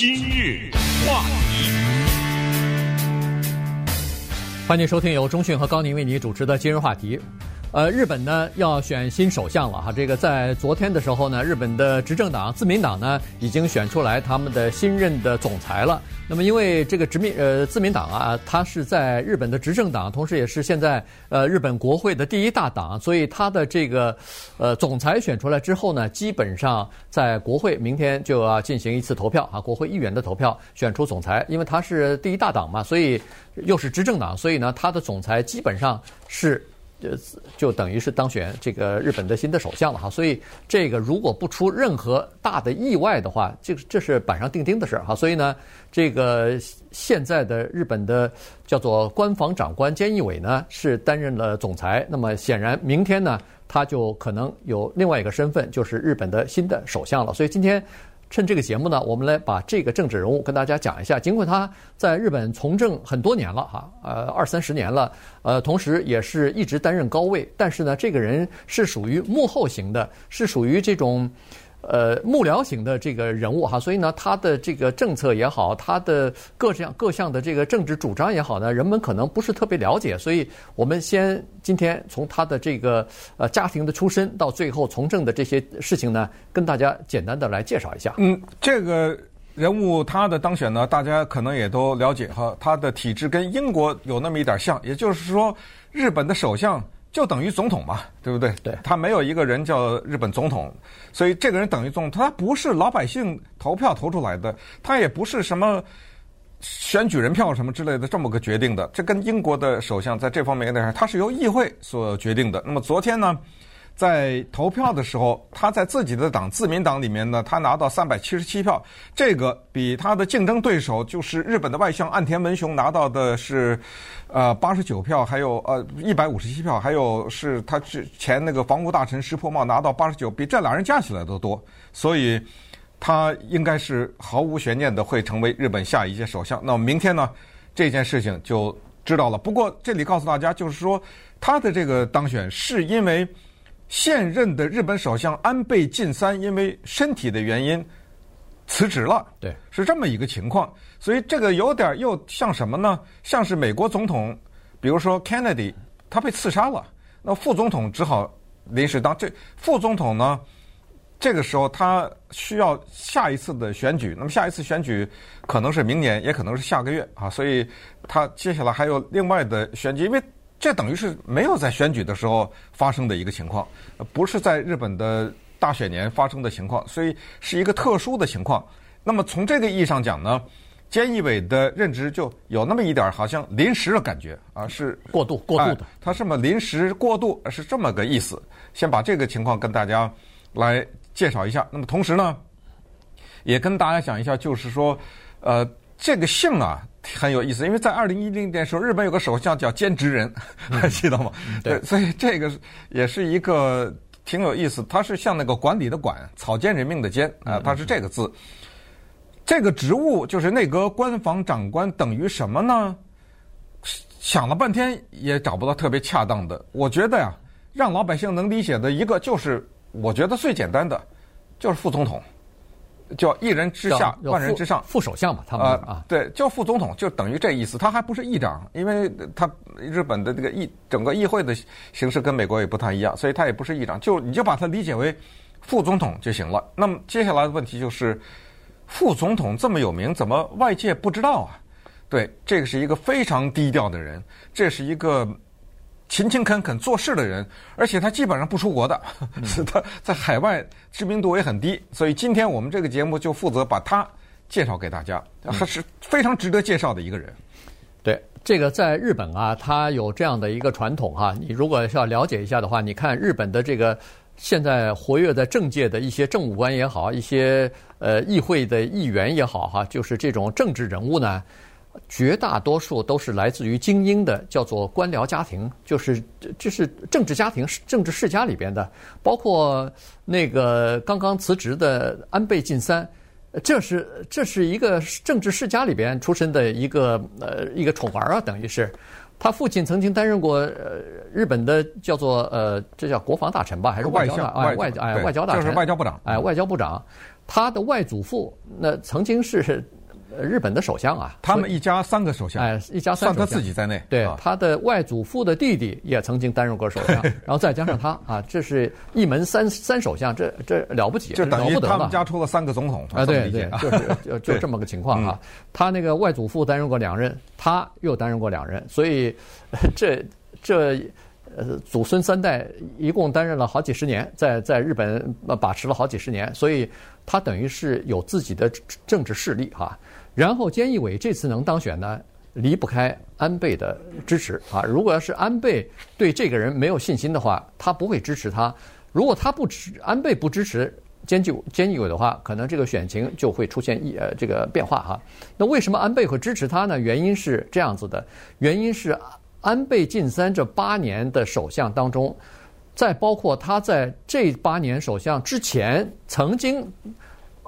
今日话题，欢迎收听由中讯和高宁为你主持的今日话题。呃，日本呢要选新首相了哈。这个在昨天的时候呢，日本的执政党自民党呢已经选出来他们的新任的总裁了。那么因为这个执民呃自民党啊，它是在日本的执政党，同时也是现在呃日本国会的第一大党，所以它的这个呃总裁选出来之后呢，基本上在国会明天就要进行一次投票啊，国会议员的投票选出总裁，因为它是第一大党嘛，所以又是执政党，所以呢，它的总裁基本上是。就就等于是当选这个日本的新的首相了哈，所以这个如果不出任何大的意外的话，这个这是板上钉钉的事儿哈。所以呢，这个现在的日本的叫做官房长官菅义伟呢是担任了总裁，那么显然明天呢他就可能有另外一个身份，就是日本的新的首相了。所以今天。趁这个节目呢，我们来把这个政治人物跟大家讲一下。尽管他在日本从政很多年了哈，呃二三十年了，呃同时也是一直担任高位，但是呢，这个人是属于幕后型的，是属于这种。呃，幕僚型的这个人物哈，所以呢，他的这个政策也好，他的各项各项的这个政治主张也好呢，人们可能不是特别了解，所以我们先今天从他的这个呃家庭的出身到最后从政的这些事情呢，跟大家简单的来介绍一下。嗯，这个人物他的当选呢，大家可能也都了解哈，他的体制跟英国有那么一点像，也就是说，日本的首相。就等于总统嘛，对不对？对，他没有一个人叫日本总统，所以这个人等于总统。他不是老百姓投票投出来的，他也不是什么选举人票什么之类的这么个决定的。这跟英国的首相在这方面有点像，他是由议会所决定的。那么昨天呢？在投票的时候，他在自己的党自民党里面呢，他拿到三百七十七票，这个比他的竞争对手就是日本的外相岸田文雄拿到的是，呃八十九票，还有呃一百五十七票，还有是他之前那个防务大臣石破茂拿到八十九，比这俩人加起来都多，所以他应该是毫无悬念的会成为日本下一届首相。那么明天呢，这件事情就知道了。不过这里告诉大家，就是说他的这个当选是因为。现任的日本首相安倍晋三因为身体的原因辞职了，对，是这么一个情况。所以这个有点又像什么呢？像是美国总统，比如说 Kennedy，他被刺杀了，那副总统只好临时当。这副总统呢，这个时候他需要下一次的选举，那么下一次选举可能是明年，也可能是下个月啊，所以他接下来还有另外的选举，因为。这等于是没有在选举的时候发生的一个情况，不是在日本的大选年发生的情况，所以是一个特殊的情况。那么从这个意义上讲呢，菅义伟的任职就有那么一点好像临时的感觉啊，是过渡过渡的，他这么临时过渡是这么个意思。先把这个情况跟大家来介绍一下。那么同时呢，也跟大家讲一下，就是说，呃，这个姓啊。很有意思，因为在二零一零年的时候，日本有个首相叫菅直人，还记得吗？嗯、对，所以这个也是一个挺有意思。他是像那个管理的管，草菅人命的菅啊，他是这个字。嗯、这个职务就是内阁官房长官，等于什么呢？想了半天也找不到特别恰当的。我觉得呀，让老百姓能理解的一个就是，我觉得最简单的就是副总统。叫一人之下，万人之上，副首相嘛，他们啊，对，叫副总统，就等于这意思。他还不是议长，因为他日本的这个议整个议会的形式跟美国也不太一样，所以他也不是议长。就你就把他理解为副总统就行了。那么接下来的问题就是，副总统这么有名，怎么外界不知道啊？对，这个是一个非常低调的人，这是一个。勤勤恳恳做事的人，而且他基本上不出国的，是 他在海外知名度也很低，所以今天我们这个节目就负责把他介绍给大家，还是非常值得介绍的一个人。对，这个在日本啊，他有这样的一个传统哈，你如果要了解一下的话，你看日本的这个现在活跃在政界的一些政务官也好，一些呃议会的议员也好哈，就是这种政治人物呢。绝大多数都是来自于精英的，叫做官僚家庭，就是这是政治家庭、政治世家里边的，包括那个刚刚辞职的安倍晋三，这是这是一个政治世家里边出身的一个呃一个宠儿啊，等于是他父亲曾经担任过呃日本的叫做呃这叫国防大臣吧，还是外交大外外哎外交大臣，就是外交部长，哎外交部长。他的外祖父那曾经是。日本的首相啊，他们一家三个首相，哎，一家三个算他自己在内。对，啊、他的外祖父的弟弟也曾经担任过首相，然后再加上他啊，这是一门三三首相，这这了不起，就等于他们家出了三个总统啊，对对，就是就就这么个 情况啊。他那个外祖父担任过两任，他又担任过两任，所以这这呃祖孙三代一共担任了好几十年，在在日本把持了好几十年，所以他等于是有自己的政治势力哈。然后，菅义伟这次能当选呢，离不开安倍的支持啊。如果要是安倍对这个人没有信心的话，他不会支持他。如果他不支安倍不支持菅义菅义伟的话，可能这个选情就会出现一呃这个变化哈。那为什么安倍会支持他呢？原因是这样子的，原因是安倍晋三这八年的首相当中，在包括他在这八年首相之前曾经。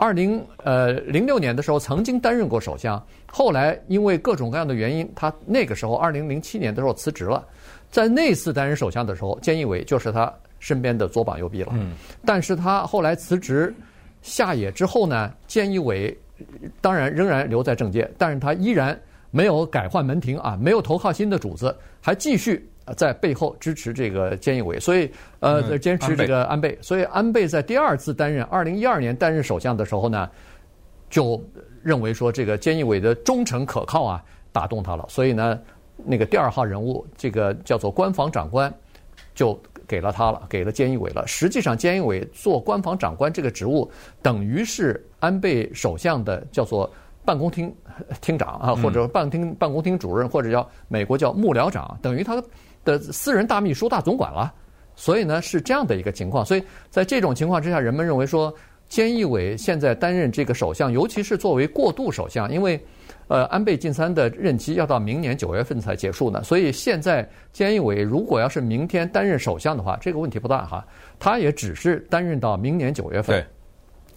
二零呃零六年的时候，曾经担任过首相，后来因为各种各样的原因，他那个时候二零零七年的时候辞职了。在那次担任首相的时候，菅义伟就是他身边的左膀右臂了。嗯，但是他后来辞职下野之后呢，菅义伟当然仍然留在政界，但是他依然没有改换门庭啊，没有投靠新的主子，还继续。在背后支持这个菅义伟，所以呃，坚持这个安倍。所以安倍在第二次担任二零一二年担任首相的时候呢，就认为说这个菅义伟的忠诚可靠啊，打动他了。所以呢，那个第二号人物，这个叫做官房长官，就给了他了，给了菅义伟了。实际上，菅义伟做官房长官这个职务，等于是安倍首相的叫做办公厅厅长啊，或者办厅办公厅主任，或者叫美国叫幕僚长，等于他。的私人大秘书大总管了，所以呢是这样的一个情况。所以在这种情况之下，人们认为说，菅义伟现在担任这个首相，尤其是作为过渡首相，因为呃安倍晋三的任期要到明年九月份才结束呢。所以现在菅义伟如果要是明天担任首相的话，这个问题不大哈，他也只是担任到明年九月份。对。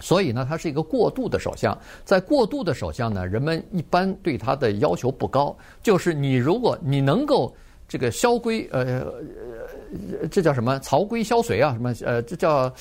所以呢，他是一个过渡的首相。在过渡的首相呢，人们一般对他的要求不高，就是你如果你能够。这个萧规呃，这叫什么？曹规萧随啊？什么？呃，这叫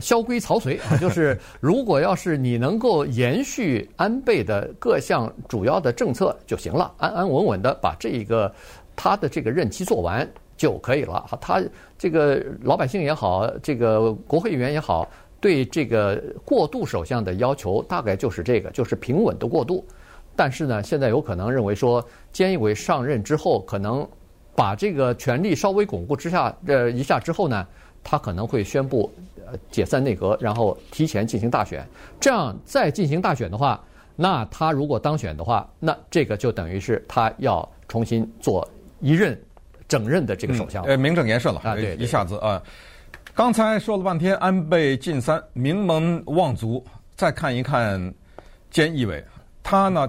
萧规曹随啊？就是如果要是你能够延续安倍的各项主要的政策就行了，安安稳稳的把这一个他的这个任期做完就可以了。他这个老百姓也好，这个国会议员也好，对这个过渡首相的要求大概就是这个，就是平稳的过渡。但是呢，现在有可能认为说，菅义伟上任之后可能。把这个权力稍微巩固之下，呃一下之后呢，他可能会宣布呃解散内阁，然后提前进行大选。这样再进行大选的话，那他如果当选的话，那这个就等于是他要重新做一任整任的这个首相，呃，名正言顺了啊，对，一下子啊。刚才说了半天安倍晋三名门望族，再看一看菅义伟，他呢？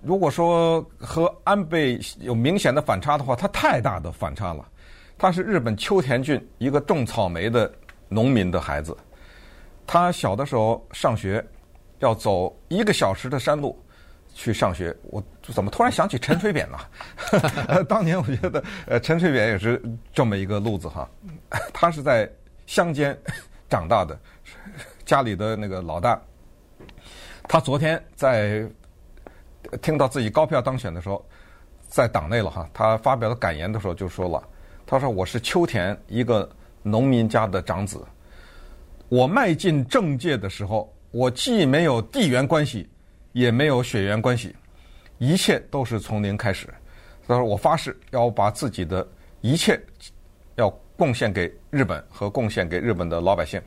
如果说和安倍有明显的反差的话，他太大的反差了。他是日本秋田郡一个种草莓的农民的孩子，他小的时候上学要走一个小时的山路去上学。我怎么突然想起陈水扁呢？当年我觉得，呃，陈水扁也是这么一个路子哈。他是在乡间长大的，家里的那个老大。他昨天在。听到自己高票当选的时候，在党内了哈，他发表的感言的时候就说了：“他说我是秋田一个农民家的长子，我迈进政界的时候，我既没有地缘关系，也没有血缘关系，一切都是从零开始。他说我发誓要把自己的一切要贡献给日本和贡献给日本的老百姓。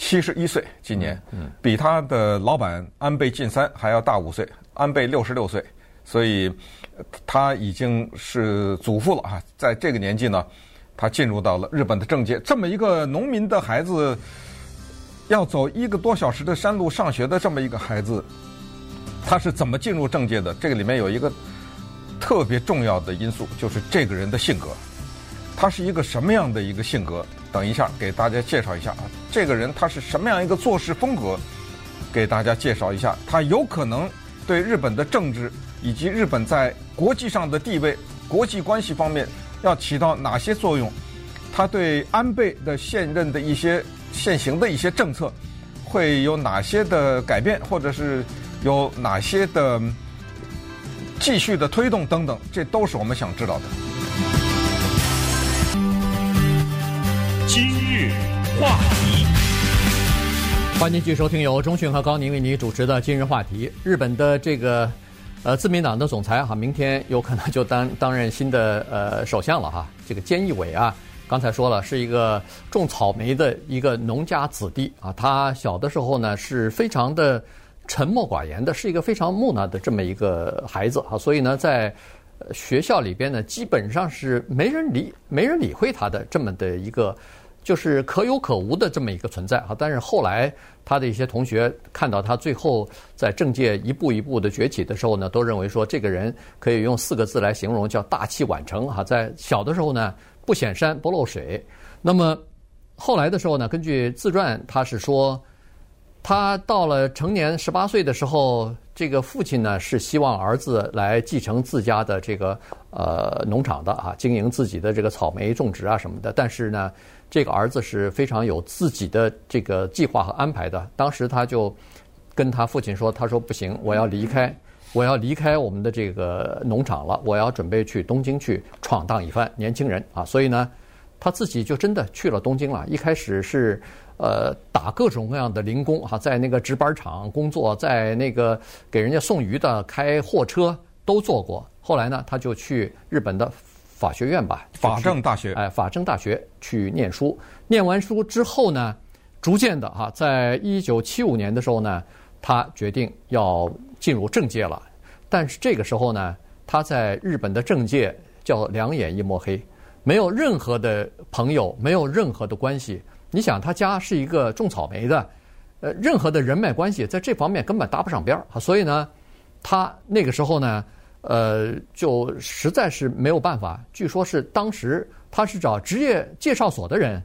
七十一岁，今年比他的老板安倍晋三还要大五岁。”安倍六十六岁，所以他已经是祖父了啊！在这个年纪呢，他进入到了日本的政界。这么一个农民的孩子，要走一个多小时的山路上学的这么一个孩子，他是怎么进入政界的？这个里面有一个特别重要的因素，就是这个人的性格。他是一个什么样的一个性格？等一下给大家介绍一下啊！这个人他是什么样一个做事风格？给大家介绍一下，他有可能。对日本的政治以及日本在国际上的地位、国际关系方面要起到哪些作用？他对安倍的现任的一些现行的一些政策会有哪些的改变，或者是有哪些的继续的推动等等，这都是我们想知道的。话题，欢迎继续收听由中讯和高宁为你主持的《今日话题》。日本的这个呃自民党的总裁哈，明天有可能就担担任新的呃首相了哈。这个菅义伟啊，刚才说了是一个种草莓的一个农家子弟啊，他小的时候呢是非常的沉默寡言的，是一个非常木讷的这么一个孩子啊，所以呢在。学校里边呢，基本上是没人理、没人理会他的这么的一个，就是可有可无的这么一个存在啊。但是后来他的一些同学看到他最后在政界一步一步的崛起的时候呢，都认为说这个人可以用四个字来形容，叫大器晚成哈。在小的时候呢，不显山不漏水。那么后来的时候呢，根据自传，他是说。他到了成年十八岁的时候，这个父亲呢是希望儿子来继承自家的这个呃农场的啊，经营自己的这个草莓种植啊什么的。但是呢，这个儿子是非常有自己的这个计划和安排的。当时他就跟他父亲说：“他说不行，我要离开，我要离开我们的这个农场了，我要准备去东京去闯荡一番。”年轻人啊，所以呢，他自己就真的去了东京了。一开始是。呃，打各种各样的零工哈，在那个纸板厂工作，在那个给人家送鱼的、开货车都做过。后来呢，他就去日本的法学院吧，法政大学，哎，法政大学去念书。念完书之后呢，逐渐的哈，在一九七五年的时候呢，他决定要进入政界了。但是这个时候呢，他在日本的政界叫两眼一抹黑，没有任何的朋友，没有任何的关系。你想，他家是一个种草莓的，呃，任何的人脉关系在这方面根本搭不上边儿啊。所以呢，他那个时候呢，呃，就实在是没有办法。据说是当时他是找职业介绍所的人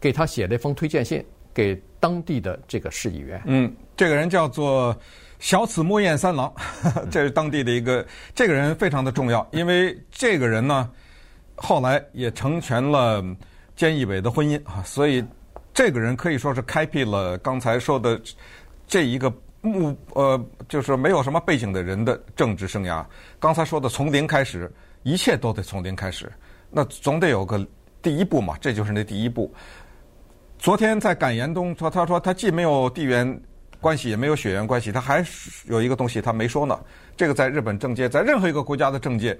给他写了一封推荐信，给当地的这个市议员。嗯，这个人叫做小此木彦三郎，这是当地的一个。这个人非常的重要，因为这个人呢，后来也成全了。菅义伟的婚姻啊，所以这个人可以说是开辟了刚才说的这一个目呃，就是没有什么背景的人的政治生涯。刚才说的从零开始，一切都得从零开始，那总得有个第一步嘛，这就是那第一步。昨天在感言中说，他说他既没有地缘关系，也没有血缘关系，他还有一个东西他没说呢。这个在日本政界，在任何一个国家的政界，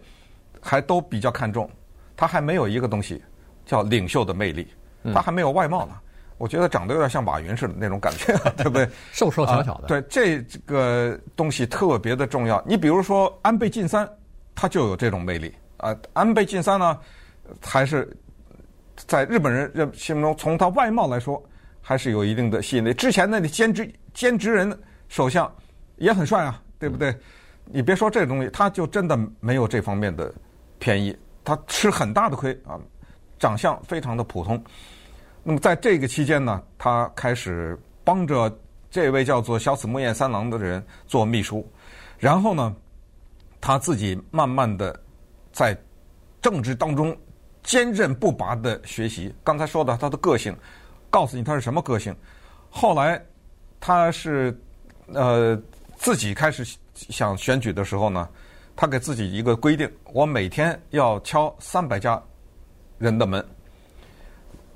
还都比较看重。他还没有一个东西。叫领袖的魅力，他还没有外貌呢。我觉得长得有点像马云似的那种感觉，对不对？瘦瘦小小的。对，这个东西特别的重要。你比如说安倍晋三，他就有这种魅力啊。安倍晋三呢，还是在日本人认心目中，从他外貌来说，还是有一定的吸引力。之前那里菅直菅直人首相也很帅啊，对不对？你别说这个东西，他就真的没有这方面的便宜，他吃很大的亏啊。长相非常的普通，那么在这个期间呢，他开始帮着这位叫做小此木彦三郎的人做秘书，然后呢，他自己慢慢的在政治当中坚韧不拔的学习。刚才说的他的个性，告诉你他是什么个性。后来他是呃自己开始想选举的时候呢，他给自己一个规定：我每天要敲三百家。人的门。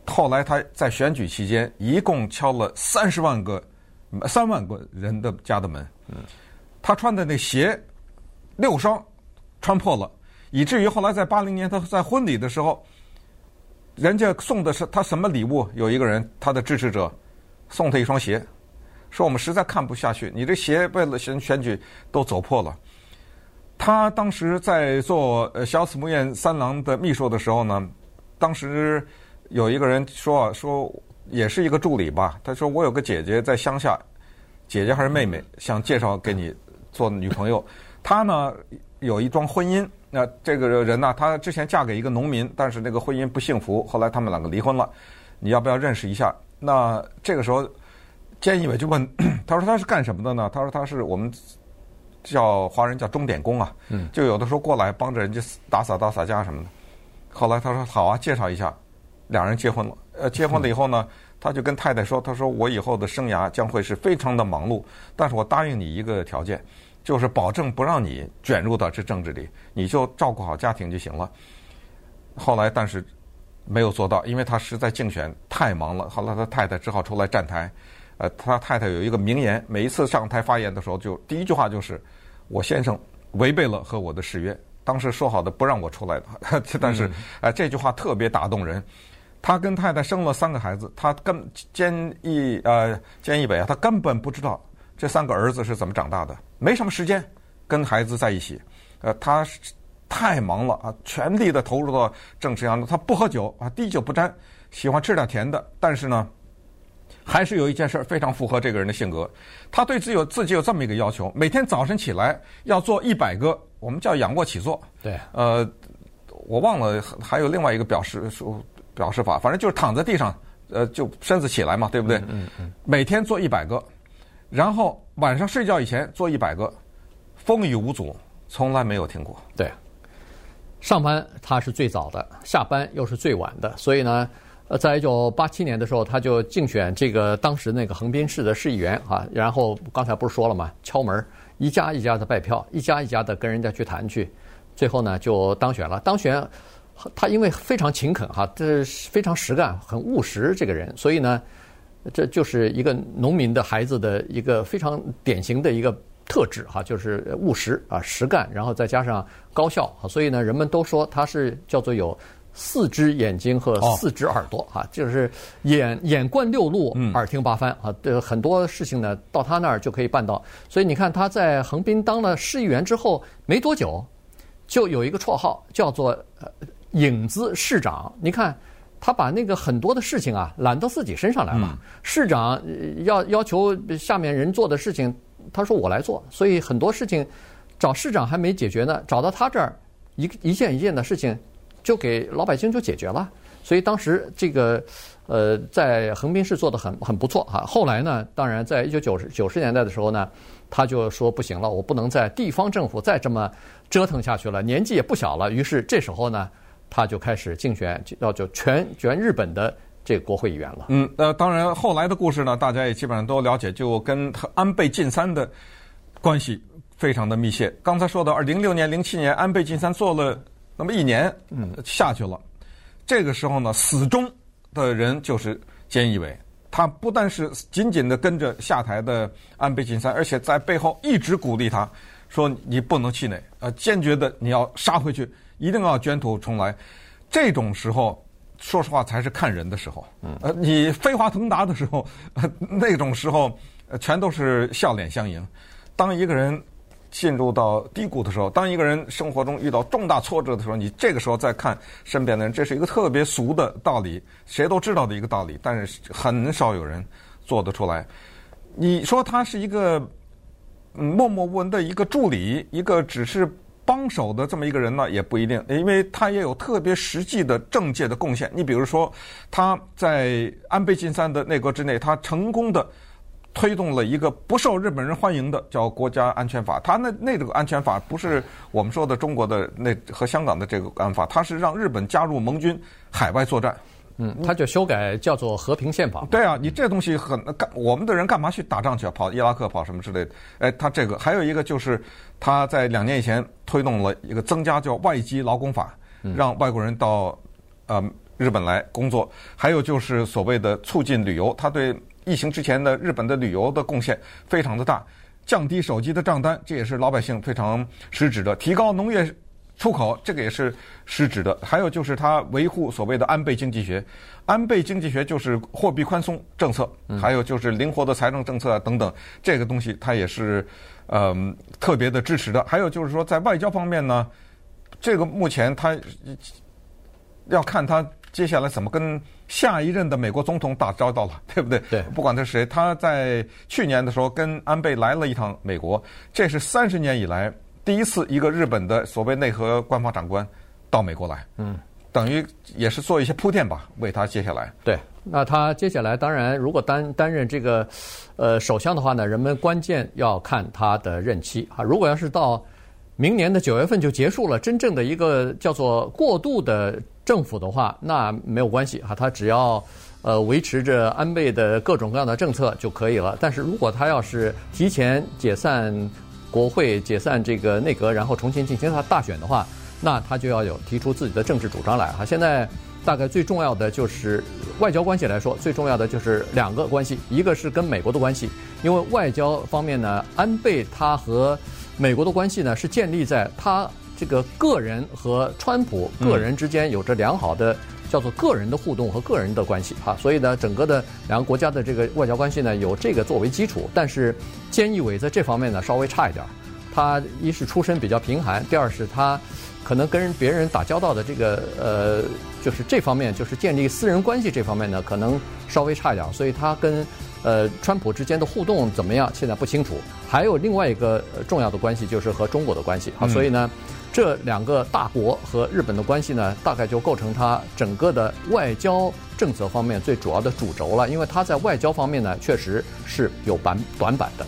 后来他在选举期间，一共敲了三十万个、三万个人的家的门。他穿的那鞋六双穿破了，以至于后来在八零年他在婚礼的时候，人家送的是他什么礼物？有一个人他的支持者送他一双鞋，说我们实在看不下去，你这鞋为了选选举都走破了。他当时在做呃小此木彦三郎的秘书的时候呢。当时有一个人说说也是一个助理吧，他说我有个姐姐在乡下，姐姐还是妹妹，想介绍给你做女朋友。她呢有一桩婚姻，那这个人呢，她之前嫁给一个农民，但是那个婚姻不幸福，后来他们两个离婚了。你要不要认识一下？那这个时候，菅义伟就问，他说他是干什么的呢？他说他是我们叫华人叫钟点工啊，就有的时候过来帮着人家打扫打扫家什么的。后来他说好啊，介绍一下，两人结婚了。呃，结婚了以后呢，嗯、他就跟太太说：“他说我以后的生涯将会是非常的忙碌，但是我答应你一个条件，就是保证不让你卷入到这政治里，你就照顾好家庭就行了。”后来，但是没有做到，因为他实在竞选太忙了。后来他太太只好出来站台。呃，他太太有一个名言，每一次上台发言的时候，就第一句话就是：“我先生违背了和我的誓约。”当时说好的不让我出来的，但是呃这句话特别打动人。他跟太太生了三个孩子，他跟菅义呃菅义伟啊，他根本不知道这三个儿子是怎么长大的，没什么时间跟孩子在一起。呃，他太忙了啊，全力的投入到政治上。他不喝酒啊，滴酒不沾，喜欢吃点甜的，但是呢。还是有一件事非常符合这个人的性格，他对自己有自己有这么一个要求：每天早晨起来要做一百个，我们叫仰卧起坐。对，呃，我忘了还有另外一个表示说表示法，反正就是躺在地上，呃，就身子起来嘛，对不对？嗯嗯。嗯，每天做一百个，然后晚上睡觉以前做一百个，风雨无阻，从来没有停过。对，上班他是最早的，下班又是最晚的，所以呢。呃，在一九八七年的时候，他就竞选这个当时那个横滨市的市议员啊。然后刚才不是说了吗？敲门，一家一家的拜票，一家一家的跟人家去谈去，最后呢就当选了。当选，他因为非常勤恳哈，这非常实干、很务实这个人，所以呢，这就是一个农民的孩子的一个非常典型的一个特质哈，就是务实啊、实干，然后再加上高效，所以呢，人们都说他是叫做有。四只眼睛和四只耳朵，哈，就是眼眼观六路，耳听八方，啊，这很多事情呢，到他那儿就可以办到。所以你看他在横滨当了市议员之后没多久，就有一个绰号叫做“影子市长”。你看他把那个很多的事情啊揽到自己身上来了。市长要要求下面人做的事情，他说我来做。所以很多事情找市长还没解决呢，找到他这儿一一件一件的事情。就给老百姓就解决了，所以当时这个呃，在横滨市做的很很不错哈。后来呢，当然在一九九十九十年代的时候呢，他就说不行了，我不能在地方政府再这么折腾下去了，年纪也不小了。于是这时候呢，他就开始竞选要就全全日本的这个国会议员了。嗯，呃，当然后来的故事呢，大家也基本上都了解，就跟安倍晋三的关系非常的密切。刚才说到二零零六年、零七年，安倍晋三做了。那么一年，嗯，下去了。这个时候呢，死忠的人就是菅义伟。他不但是紧紧的跟着下台的安倍晋三，而且在背后一直鼓励他，说你不能气馁，呃，坚决的你要杀回去，一定要卷土重来。这种时候，说实话才是看人的时候。嗯，呃，你飞黄腾达的时候，那种时候，全都是笑脸相迎。当一个人。进入到低谷的时候，当一个人生活中遇到重大挫折的时候，你这个时候再看身边的人，这是一个特别俗的道理，谁都知道的一个道理，但是很少有人做得出来。你说他是一个默默无闻的一个助理，一个只是帮手的这么一个人呢，也不一定，因为他也有特别实际的政界的贡献。你比如说，他在安倍晋三的内阁之内，他成功的。推动了一个不受日本人欢迎的叫国家安全法，他那那个安全法不是我们说的中国的那和香港的这个安法，他是让日本加入盟军海外作战。嗯，他就修改叫做和平宪法。对啊，你这东西很干，我们的人干嘛去打仗去啊？跑伊拉克跑什么之类的？哎，他这个还有一个就是他在两年以前推动了一个增加叫外籍劳工法，让外国人到呃日本来工作。还有就是所谓的促进旅游，他对。疫情之前的日本的旅游的贡献非常的大，降低手机的账单，这也是老百姓非常实质的；提高农业出口，这个也是失职的。还有就是他维护所谓的安倍经济学，安倍经济学就是货币宽松政策，还有就是灵活的财政政策等等，这个东西他也是嗯、呃、特别的支持的。还有就是说在外交方面呢，这个目前他要看他。接下来怎么跟下一任的美国总统打交道了，对不对？对，不管他是谁，他在去年的时候跟安倍来了一趟美国，这是三十年以来第一次一个日本的所谓内阁官方长官到美国来，嗯，等于也是做一些铺垫吧，为他接下来。对，那他接下来当然如果担担任这个呃首相的话呢，人们关键要看他的任期啊，如果要是到明年的九月份就结束了，真正的一个叫做过渡的。政府的话，那没有关系哈，他只要呃维持着安倍的各种各样的政策就可以了。但是如果他要是提前解散国会、解散这个内阁，然后重新进行他大选的话，那他就要有提出自己的政治主张来哈。现在大概最重要的就是外交关系来说，最重要的就是两个关系，一个是跟美国的关系，因为外交方面呢，安倍他和美国的关系呢是建立在他这个个人和川普个人之间有着良好的叫做个人的互动和个人的关系哈，所以呢，整个的两个国家的这个外交关系呢有这个作为基础，但是菅义伟在这方面呢稍微差一点，他一是出身比较贫寒，第二是他。可能跟别人打交道的这个呃，就是这方面，就是建立私人关系这方面呢，可能稍微差一点，所以他跟呃川普之间的互动怎么样，现在不清楚。还有另外一个重要的关系，就是和中国的关系。好，所以呢，这两个大国和日本的关系呢，大概就构成他整个的外交政策方面最主要的主轴了。因为他在外交方面呢，确实是有板短板的。